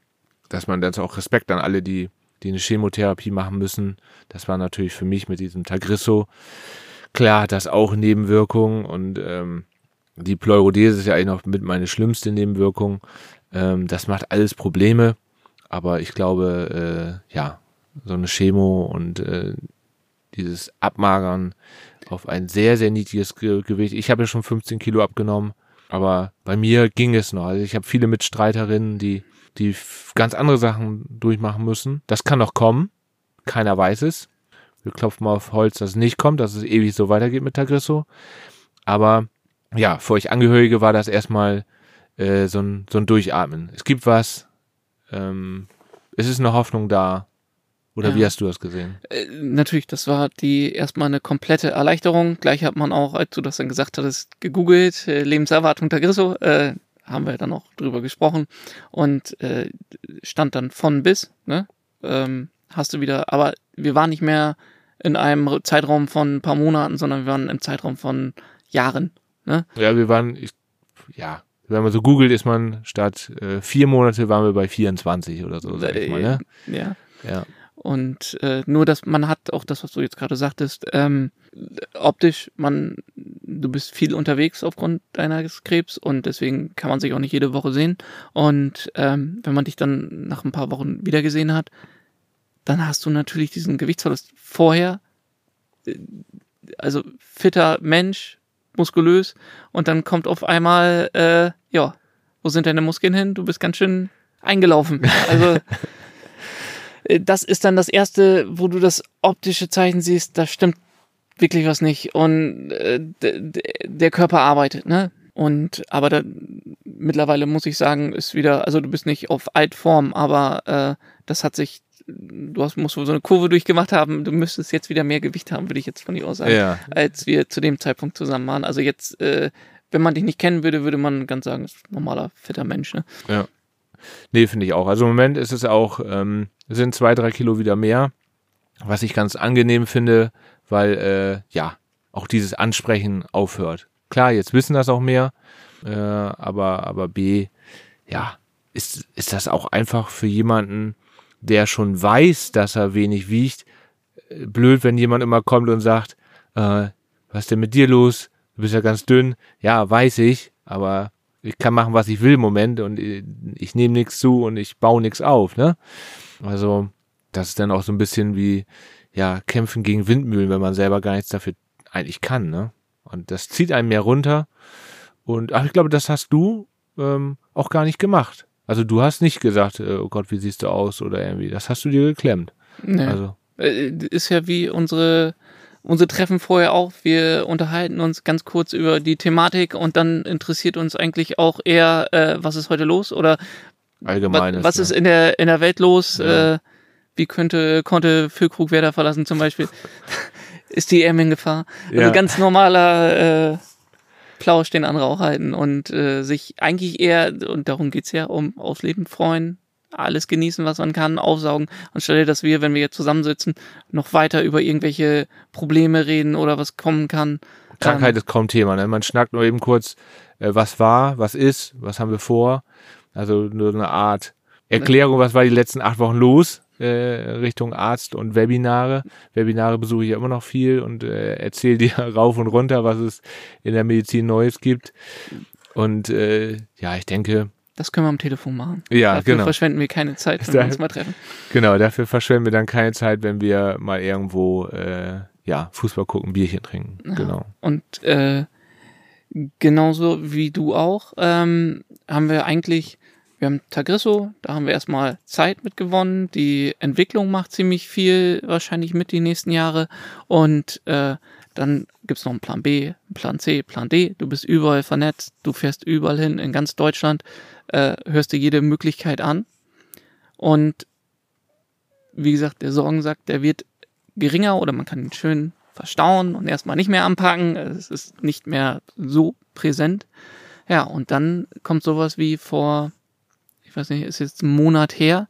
dass man dann auch Respekt an alle, die, die eine Chemotherapie machen müssen. Das war natürlich für mich mit diesem Tagrisso. Klar hat das auch Nebenwirkungen und ähm, die Pleurodese ist ja eigentlich noch mit meine schlimmste Nebenwirkung. Ähm, das macht alles Probleme, aber ich glaube, äh, ja, so eine Chemo und äh, dieses Abmagern auf ein sehr, sehr niedriges Ge Gewicht. Ich habe ja schon 15 Kilo abgenommen, aber bei mir ging es noch. Also ich habe viele Mitstreiterinnen, die, die ganz andere Sachen durchmachen müssen. Das kann noch kommen. Keiner weiß es. Wir klopfen mal auf Holz, dass es nicht kommt, dass es ewig so weitergeht mit Tagrisso. Aber ja, für euch Angehörige war das erstmal äh, so, ein, so ein Durchatmen. Es gibt was. Ähm, es ist eine Hoffnung da. Oder Ja. wie hast du das gesehen? Äh, natürlich, das war die erstmal eine komplette Erleichterung. Gleich hat man auch, als du das dann gesagt hattest, gegoogelt, äh, Lebenserwartung Tagrisso, äh, haben wir dann auch drüber gesprochen und äh, stand dann von bis, ne? Ähm, hast du wieder, aber wir waren nicht mehr in einem Zeitraum von ein paar Monaten, sondern wir waren im Zeitraum von Jahren. Ne? Ja, wir waren, ich, ja, wenn man so googelt, ist man statt äh, vier Monate waren wir bei 24 oder so, sag ich mal, ne? Ja. Ja. Und äh, nur, dass man hat auch das, was du jetzt gerade sagtest, ähm, optisch, man, du bist viel unterwegs aufgrund deines Krebs und deswegen kann man sich auch nicht jede Woche sehen. Und ähm, wenn man dich dann nach ein paar Wochen wieder gesehen hat, dann hast du natürlich diesen Gewichtsverlust vorher, äh, also fitter Mensch, muskulös, und dann kommt auf einmal, äh, ja, wo sind deine Muskeln hin? Du bist ganz schön eingelaufen. Also äh, das ist dann das erste, wo du das optische Zeichen siehst, da stimmt wirklich was nicht und äh, der Körper arbeitet, ne? Und aber da, mittlerweile muss ich sagen, ist wieder, also du bist nicht auf Altform, aber äh, das hat sich, du hast, musst wohl so eine Kurve durchgemacht haben, du müsstest jetzt wieder mehr Gewicht haben, würde ich jetzt von dir aus sagen, Ja. als wir zu dem Zeitpunkt zusammen waren. Also jetzt, äh, wenn man dich nicht kennen würde, würde man ganz sagen, ist ein normaler, fitter Mensch, ne? Nee, finde ich auch. Also im Moment ist es auch, ähm, sind zwei, drei Kilo wieder mehr, was ich ganz angenehm finde, weil, äh, ja, auch dieses Ansprechen aufhört. Klar, jetzt wissen das auch mehr, äh, aber, aber B, ja, ist, ist das auch einfach für jemanden, der schon weiß, dass er wenig wiegt, äh, blöd, wenn jemand immer kommt und sagt, äh, was ist denn mit dir los? Du bist ja ganz dünn. Ja, weiß ich, aber ich kann machen, was ich will im Moment und äh, ich nehme nichts zu und ich baue nichts auf, ne? Also, das ist dann auch so ein bisschen wie, ja, kämpfen gegen Windmühlen, wenn man selber gar nichts dafür eigentlich kann, ne? Und das zieht einen mehr runter. Und ach, ich glaube, das hast du ähm, auch gar nicht gemacht. Also du hast nicht gesagt, äh, oh Gott, wie siehst du aus oder irgendwie. Das hast du dir geklemmt. Nee. Also, äh, ist ja wie unsere unsere Treffen vorher auch. Wir unterhalten uns ganz kurz über die Thematik und dann interessiert uns eigentlich auch eher, äh, was ist heute los oder allgemeines. was, was ist ne? in der in der Welt los? Ja. Äh, wie könnte konnte Füllkrug Werder verlassen zum Beispiel? ist die EM in Gefahr? Also Ja. ganz normaler äh, Plausch, den andere auch halten und äh, sich eigentlich eher und darum geht's ja um aufs Leben freuen, alles genießen, was man kann, aufsaugen, anstelle, dass wir, wenn wir jetzt zusammensitzen, noch weiter über irgendwelche Probleme reden oder was kommen kann. Krankheit ist kaum Thema. Ne? Man schnackt nur eben kurz, äh, was war, was ist, was haben wir vor. Also nur eine Art Erklärung, was war die letzten acht Wochen los äh, Richtung Arzt und Webinare. Webinare besuche ich ja immer noch viel und äh, erzähle dir rauf und runter, was es in der Medizin Neues gibt. Und äh, ja, ich denke, Das können wir am Telefon machen. Ja, Dafür genau. verschwenden wir keine Zeit, wenn Da- wir uns mal treffen. genau, dafür verschwenden wir dann keine Zeit, wenn wir mal irgendwo äh, ja, Fußball gucken, Bierchen trinken. Ja. Genau. Und äh, Genauso wie du auch, ähm, haben wir eigentlich, wir haben Tagrisso, da haben wir erstmal Zeit mit gewonnen. Die Entwicklung macht ziemlich viel, wahrscheinlich mit die nächsten Jahre. Und äh, dann gibt's noch einen Plan B, einen Plan C, Plan D. Du bist überall vernetzt, du fährst überall hin in ganz Deutschland, äh, hörst dir jede Möglichkeit an. Und wie gesagt, der Sorgensack, der wird geringer oder man kann ihn schön verstauen und erstmal nicht mehr anpacken. Es ist nicht mehr so präsent. Ja, und dann kommt sowas wie vor, ich weiß nicht, ist jetzt ein Monat her,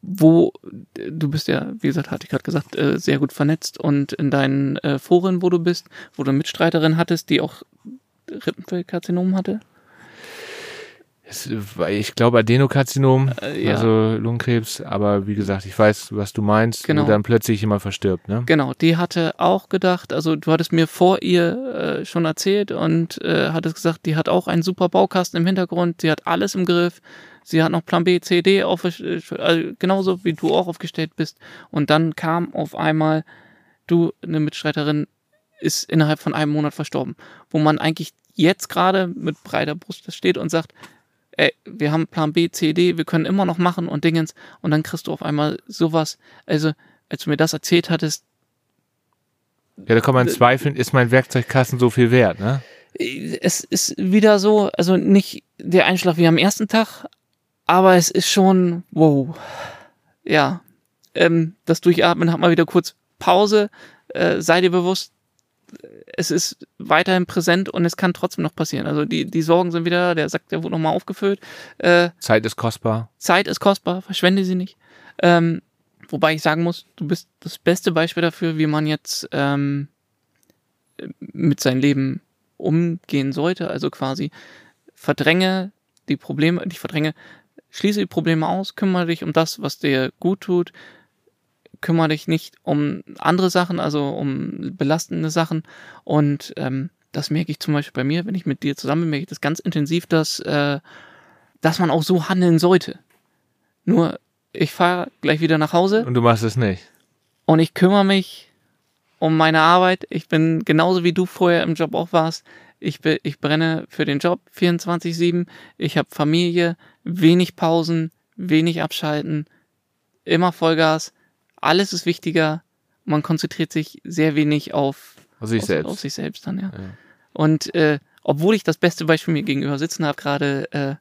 wo du bist ja, wie gesagt, hatte ich gerade gesagt, äh, sehr gut vernetzt und in deinen äh, Foren, wo du bist, wo du eine Mitstreiterin hattest, die auch Rippenfellkarzinom hatte. Es, ich glaube Adenokarzinom, Äh, ja. also Lungenkrebs, aber wie gesagt, ich weiß, was du meinst, Genau. wo dann plötzlich jemand verstirbt, ne? Genau, die hatte auch gedacht, also du hattest mir vor ihr äh, schon erzählt und äh, hattest gesagt, die hat auch einen super Baukasten im Hintergrund, sie hat alles im Griff, sie hat noch Plan B, C, D auf, äh, also genauso wie du auch aufgestellt bist. Und dann kam auf einmal, du, eine Mitstreiterin ist innerhalb von einem Monat verstorben, wo man eigentlich jetzt gerade mit breiter Brust steht und sagt, ey, wir haben Plan B, C, D, wir können immer noch machen und Dingens und dann kriegst du auf einmal sowas, also als du mir das erzählt hattest, Ja, da kann man zweifeln, ist mein Werkzeugkasten so viel wert, ne? es ist wieder so, also nicht der Einschlag wie am ersten Tag, aber es ist schon, wow. Ja, ähm, das Durchatmen hat mal wieder kurz Pause. Äh, sei dir bewusst, es ist weiterhin präsent und es kann trotzdem noch passieren. Also die, die Sorgen sind wieder, der Sack, der wurde nochmal aufgefüllt. Äh, Zeit ist kostbar. Zeit ist kostbar, verschwende sie nicht. Ähm, wobei ich sagen muss, du bist das beste Beispiel dafür, wie man jetzt ähm, mit seinem Leben umgehen sollte. Also quasi verdränge die Probleme, nicht verdränge, schließe die Probleme aus, kümmere dich um das, was dir gut tut, kümmere dich nicht um andere Sachen, also um belastende Sachen. Und ähm, das merke ich zum Beispiel bei mir, wenn ich mit dir zusammen bin, merke ich das ganz intensiv, dass, äh, dass man auch so handeln sollte. Nur, ich fahre gleich wieder nach Hause Und du machst es nicht. und ich kümmere mich um meine Arbeit. Ich bin genauso wie du vorher im Job auch warst. Ich, be- ich brenne für den Job 24-7. Ich habe Familie, wenig Pausen, wenig Abschalten, immer Vollgas. Alles ist wichtiger. Man konzentriert sich sehr wenig auf, Auf sich auf, selbst. auf sich selbst dann, ja. Ja. Und äh, obwohl ich das beste Beispiel mir gegenüber sitzen habe, gerade äh,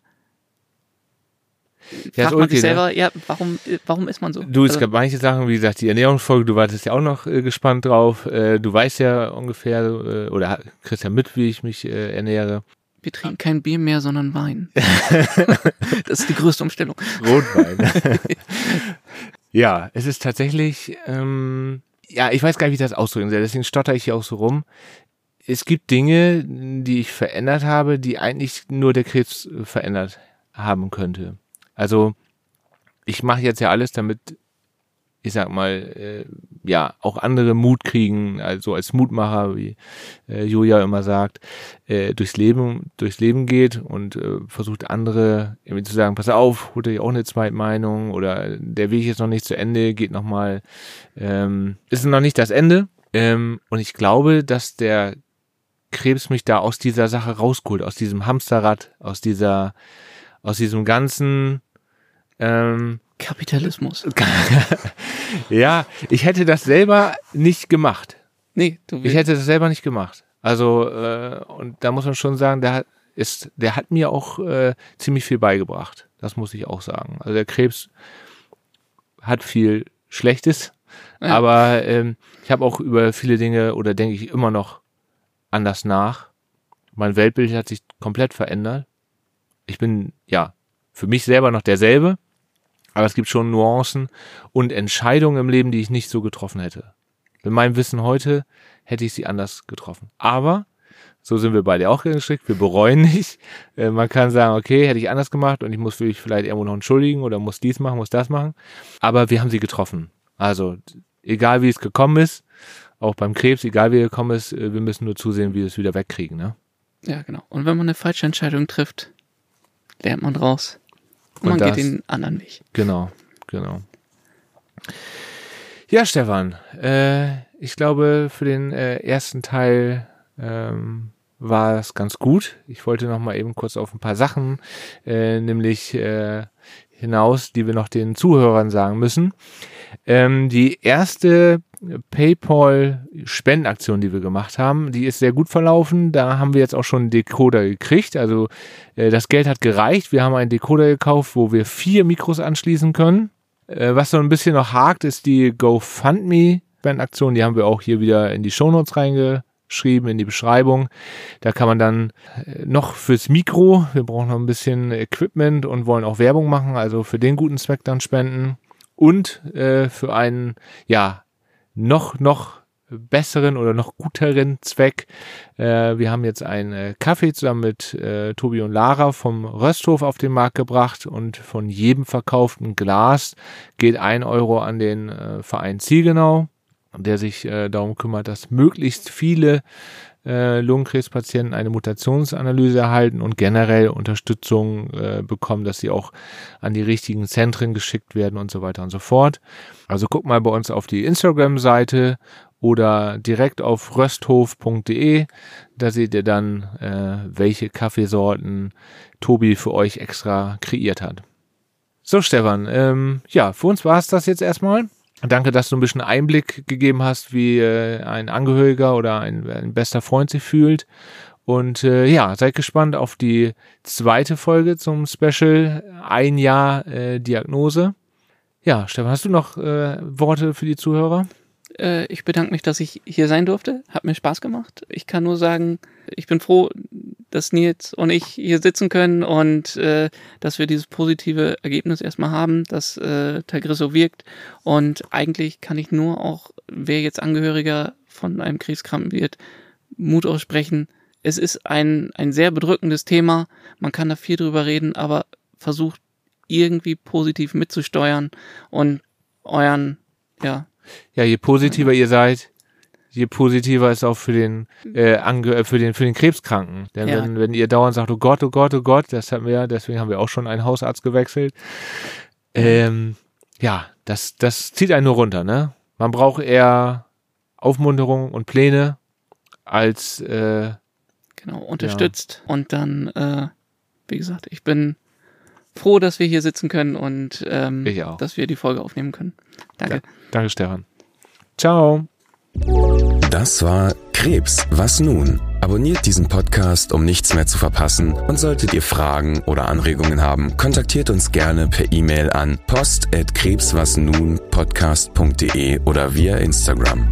Ja, fragt man okay, sich ne? selber, ja, warum, äh, warum ist man so? Du, es Also- gab manche Sachen, wie gesagt, die Ernährungsfolge, du wartest ja auch noch äh, gespannt drauf. Äh, du weißt ja ungefähr, äh, oder kriegst ja mit, wie ich mich äh, ernähre. Wir trinken kein Bier mehr, sondern Wein. das ist die größte Umstellung. Rotwein. ja, es ist tatsächlich, ähm, ja, ich weiß gar nicht, wie ich das ausdrücken soll, deswegen stotter ich hier auch so rum. Es gibt Dinge, die ich verändert habe, die eigentlich nur der Krebs verändert haben könnte. Also, ich mache jetzt ja alles, damit, ich sag mal, äh, ja, auch andere Mut kriegen, also als Mutmacher, wie äh, Julia immer sagt, äh, durchs Leben, durchs Leben geht und äh, versucht andere irgendwie zu sagen, pass auf, holt euch auch eine Zweitmeinung oder der Weg ist noch nicht zu Ende, geht nochmal, ähm, ist noch nicht das Ende. Ähm, und ich glaube, dass der Krebs mich da aus dieser Sache rausgeholt, aus diesem Hamsterrad, aus dieser, aus diesem ganzen, ähm, Kapitalismus. ja, ich hätte das selber nicht gemacht. Nee, du Ich willst. hätte das selber nicht gemacht. Also, äh, und da muss man schon sagen, der hat, ist, der hat mir auch äh, ziemlich viel beigebracht. Das muss ich auch sagen. Also der Krebs hat viel Schlechtes, Ja. aber ähm, ich habe auch über viele Dinge oder denke ich immer noch anders nach. Mein Weltbild hat sich komplett verändert. Ich bin ja für mich selber noch derselbe, aber es gibt schon Nuancen und Entscheidungen im Leben, die ich nicht so getroffen hätte. Mit meinem Wissen heute hätte ich sie anders getroffen. Aber so sind wir beide auch gestrickt. Wir bereuen nicht. Äh, man kann sagen, okay, hätte ich anders gemacht und ich muss mich vielleicht irgendwo noch entschuldigen oder muss dies machen, muss das machen. Aber wir haben sie getroffen. Also egal wie es gekommen ist, auch beim Krebs, egal wie er gekommen ist, äh, wir müssen nur zusehen, wie wir es wieder wegkriegen. Ne? Ja, genau. Und wenn man eine falsche Entscheidung trifft, lernt man raus. Und, man das- geht den anderen Weg. Genau, genau. Ja, Stefan, äh, ich glaube, für den äh, ersten Teil ähm, war es ganz gut. Ich wollte noch mal eben kurz auf ein paar Sachen, äh, nämlich äh, hinaus, die wir noch den Zuhörern sagen müssen. Ähm, die erste PayPal-Spendenaktion, die wir gemacht haben, die ist sehr gut verlaufen. Da haben wir jetzt auch schon einen Decoder gekriegt. Also äh, das Geld hat gereicht. Wir haben einen Decoder gekauft, wo wir vier Mikros anschließen können. Äh, was so ein bisschen noch hakt, ist die GoFundMe-Spendenaktion. Die haben wir auch hier wieder in die Shownotes reingeschrieben, in die Beschreibung. Da kann man dann äh, noch fürs Mikro, wir brauchen noch ein bisschen Equipment und wollen auch Werbung machen, also für den guten Zweck dann spenden. Und äh, für einen, ja, noch, noch besseren oder noch guteren Zweck. Äh, wir haben jetzt einen äh, Kaffee zusammen mit äh, Tobi und Lara vom Rösthof auf den Markt gebracht und von jedem verkauften Glas geht ein Euro an den äh, Verein Zielgenau, der sich äh, darum kümmert, dass möglichst viele äh, Lungenkrebspatienten eine Mutationsanalyse erhalten und generell Unterstützung äh, bekommen, dass sie auch an die richtigen Zentren geschickt werden und so weiter und so fort. Also guck mal bei uns auf die Instagram-Seite oder direkt auf rösthof.de. Da seht ihr dann, äh, welche Kaffeesorten Tobi für euch extra kreiert hat. So, Stefan, ähm, ja, für uns war es das jetzt erstmal. Danke, dass du ein bisschen Einblick gegeben hast, wie äh, ein Angehöriger oder ein, ein, bester Freund sich fühlt. Und äh, ja, seid gespannt auf die zweite Folge zum Special Ein Jahr äh, Diagnose. Ja, Stefan, hast du noch äh, Worte für die Zuhörer? Äh, ich bedanke mich, dass ich hier sein durfte. Hat mir Spaß gemacht. Ich kann nur sagen, ich bin froh, dass Nils und ich hier sitzen können und äh, dass wir dieses positive Ergebnis erstmal haben, dass äh, Tagrisso wirkt. Und eigentlich kann ich nur auch, wer jetzt Angehöriger von einem Krebskranken wird, Mut aussprechen. Es ist ein, ein sehr bedrückendes Thema. Man kann da viel drüber reden, aber versucht irgendwie positiv mitzusteuern und euren, ja. Ja, je positiver ihr seid, je positiver ist auch für den, äh, ange äh, für den, für den Krebskranken. Denn ja. wenn, wenn ihr dauernd sagt, oh Gott, oh Gott, oh Gott, das haben wir, deswegen haben wir auch schon einen Hausarzt gewechselt. Ähm, ja, das, das zieht einen nur runter, ne? Man braucht eher Aufmunterung und Pläne als, äh, genau, unterstützt. Ja. Und dann, äh, wie gesagt, ich bin froh, dass wir hier sitzen können und ähm, dass wir die Folge aufnehmen können. Danke. Ja, danke, Stefan. Ciao. Das war Krebs, was nun? Abonniert diesen Podcast, um nichts mehr zu verpassen. Und solltet ihr Fragen oder Anregungen haben, kontaktiert uns gerne per E-Mail an post@krebswasnunpodcast.de oder via Instagram.